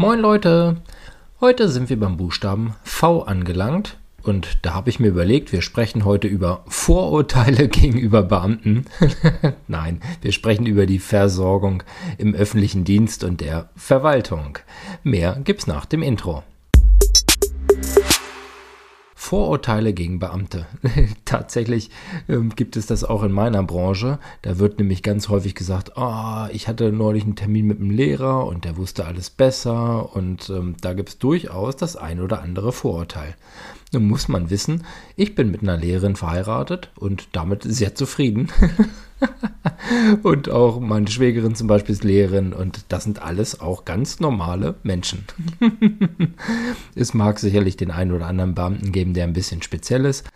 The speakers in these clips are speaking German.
Moin Leute! Heute sind wir beim Buchstaben V angelangt und da habe ich mir überlegt, wir sprechen heute über Vorurteile gegenüber Beamten. Nein, wir sprechen über die Versorgung im öffentlichen Dienst und der Verwaltung. Mehr gibt's nach dem Intro. Vorurteile gegen Beamte. Tatsächlich ähm, gibt es das auch in meiner Branche. Da wird nämlich ganz häufig gesagt, oh, ich hatte neulich einen Termin mit einem Lehrer und der wusste alles besser und ähm, da gibt es durchaus das ein oder andere Vorurteil. Nun muss man wissen, ich bin mit einer Lehrerin verheiratet und damit sehr zufrieden. und auch meine Schwägerin zum Beispiel ist Lehrerin und das sind alles auch ganz normale Menschen. es mag sicherlich den einen oder anderen Beamten geben, der ein bisschen speziell ist.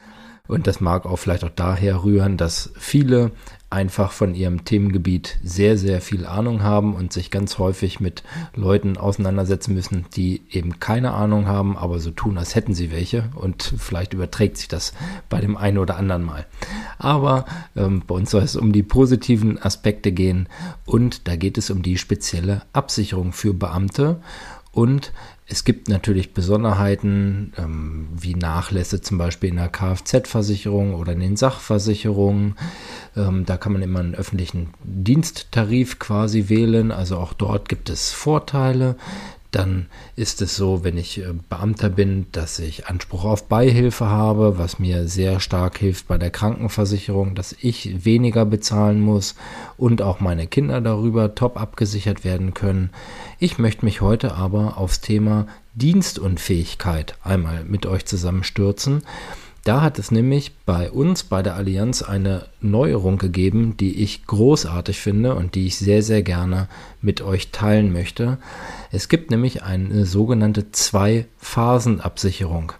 Und das mag auch vielleicht auch daher rühren, dass viele einfach von ihrem Themengebiet sehr, sehr viel Ahnung haben und sich ganz häufig mit Leuten auseinandersetzen müssen, die eben keine Ahnung haben, aber so tun, als hätten sie welche. Und vielleicht überträgt sich das bei dem einen oder anderen mal. Aber ähm, bei uns soll es um die positiven Aspekte gehen und da geht es um die spezielle Absicherung für Beamte. Und es gibt natürlich Besonderheiten ähm, wie Nachlässe zum Beispiel in der Kfz-Versicherung oder in den Sachversicherungen. Ähm, da kann man immer einen öffentlichen Diensttarif quasi wählen. Also auch dort gibt es Vorteile. Dann ist es so, wenn ich äh, Beamter bin, dass ich Anspruch auf Beihilfe habe, was mir sehr stark hilft bei der Krankenversicherung, dass ich weniger bezahlen muss und auch meine Kinder darüber top abgesichert werden können. Ich möchte mich heute aber aufs Thema Dienstunfähigkeit einmal mit euch zusammenstürzen. Da hat es nämlich bei uns, bei der Allianz, eine Neuerung gegeben, die ich großartig finde und die ich sehr, sehr gerne mit euch teilen möchte. Es gibt nämlich eine sogenannte Zwei-Phasen-Absicherung.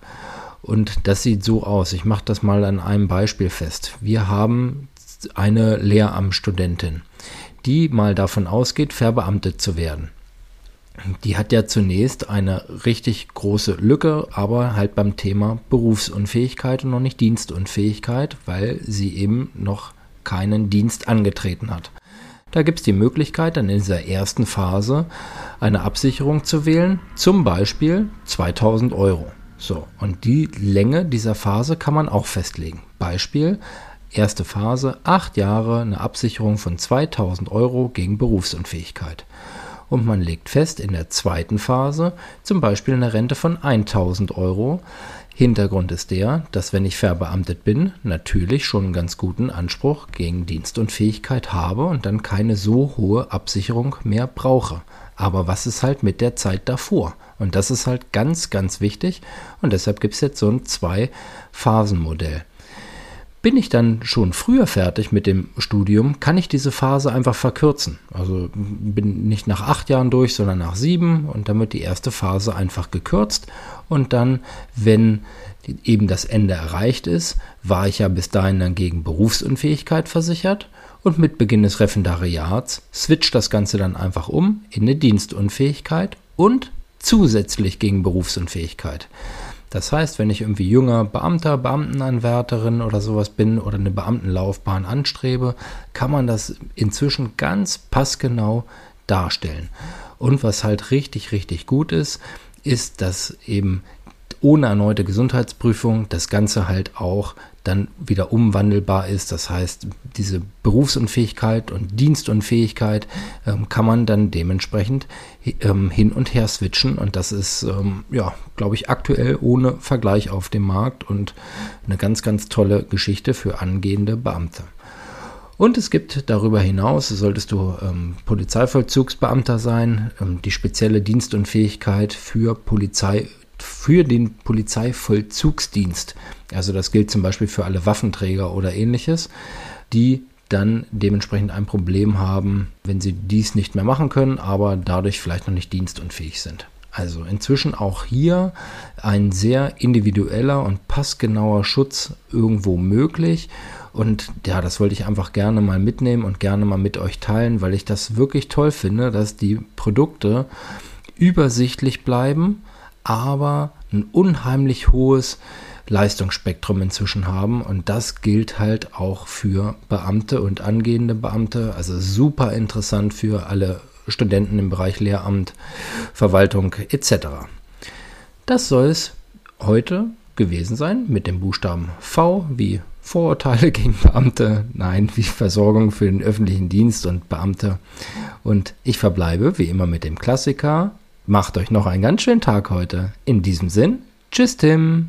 Und das sieht so aus. Ich mache das mal an einem Beispiel fest. Wir haben eine Lehramtsstudentin, die mal davon ausgeht, verbeamtet zu werden die hat ja zunächst eine richtig große Lücke, aber halt beim Thema Berufsunfähigkeit und noch nicht Dienstunfähigkeit, weil sie eben noch keinen Dienst angetreten hat. Da gibt es die Möglichkeit, dann in dieser ersten Phase eine Absicherung zu wählen, zum Beispiel 2000 Euro. So, und die Länge dieser Phase kann man auch festlegen. Beispiel, erste Phase, acht Jahre, eine Absicherung von 2000 Euro gegen Berufsunfähigkeit und man legt fest in der zweiten Phase zum Beispiel eine Rente von 1000 Euro. Hintergrund ist der, dass wenn ich verbeamtet bin, natürlich schon einen ganz guten Anspruch gegen Dienst und Fähigkeit habe und dann keine so hohe Absicherung mehr brauche. Aber was ist halt mit der Zeit davor? Und das ist halt ganz, ganz wichtig. Und deshalb gibt es jetzt so ein Zwei-Phasen-Modell. Bin ich dann schon früher fertig mit dem Studium, kann ich diese Phase einfach verkürzen. Also bin nicht nach acht Jahren durch, sondern nach sieben und dann wird die erste Phase einfach gekürzt und dann, wenn eben das Ende erreicht ist, war ich ja bis dahin dann gegen Berufsunfähigkeit versichert und mit Beginn des Referendariats switcht das Ganze dann einfach um in eine Dienstunfähigkeit und zusätzlich gegen Berufsunfähigkeit. Das heißt, wenn ich irgendwie junger Beamter, Beamtenanwärterin oder sowas bin oder eine Beamtenlaufbahn anstrebe, kann man das inzwischen ganz passgenau darstellen. Und was halt richtig, richtig gut ist, ist, dass eben ohne erneute Gesundheitsprüfung das Ganze halt auch dann wieder umwandelbar ist. Das heißt, diese Berufsunfähigkeit und Dienstunfähigkeit ähm, kann man dann dementsprechend ähm, hin und her switchen. Und das ist, ähm, ja, glaube ich, aktuell ohne Vergleich auf dem Markt und eine ganz, ganz tolle Geschichte für angehende Beamte. Und es gibt darüber hinaus, solltest du ähm, Polizeivollzugsbeamter sein, ähm, die spezielle Dienstunfähigkeit für Polizei für den Polizeivollzugsdienst. Also das gilt zum Beispiel für alle Waffenträger oder ähnliches, die dann dementsprechend ein Problem haben, wenn sie dies nicht mehr machen können, aber dadurch vielleicht noch nicht dienstunfähig sind. Also inzwischen auch hier ein sehr individueller und passgenauer Schutz irgendwo möglich. Und ja, das wollte ich einfach gerne mal mitnehmen und gerne mal mit euch teilen, weil ich das wirklich toll finde, dass die Produkte übersichtlich bleiben aber ein unheimlich hohes Leistungsspektrum inzwischen haben und das gilt halt auch für Beamte und angehende Beamte. Also super interessant für alle Studenten im Bereich Lehramt, Verwaltung etc. Das soll es heute gewesen sein mit dem Buchstaben V wie Vorurteile gegen Beamte, nein, wie Versorgung für den öffentlichen Dienst und Beamte. Und ich verbleibe wie immer mit dem Klassiker. Macht euch noch einen ganz schönen Tag heute. In diesem Sinn, tschüss Tim.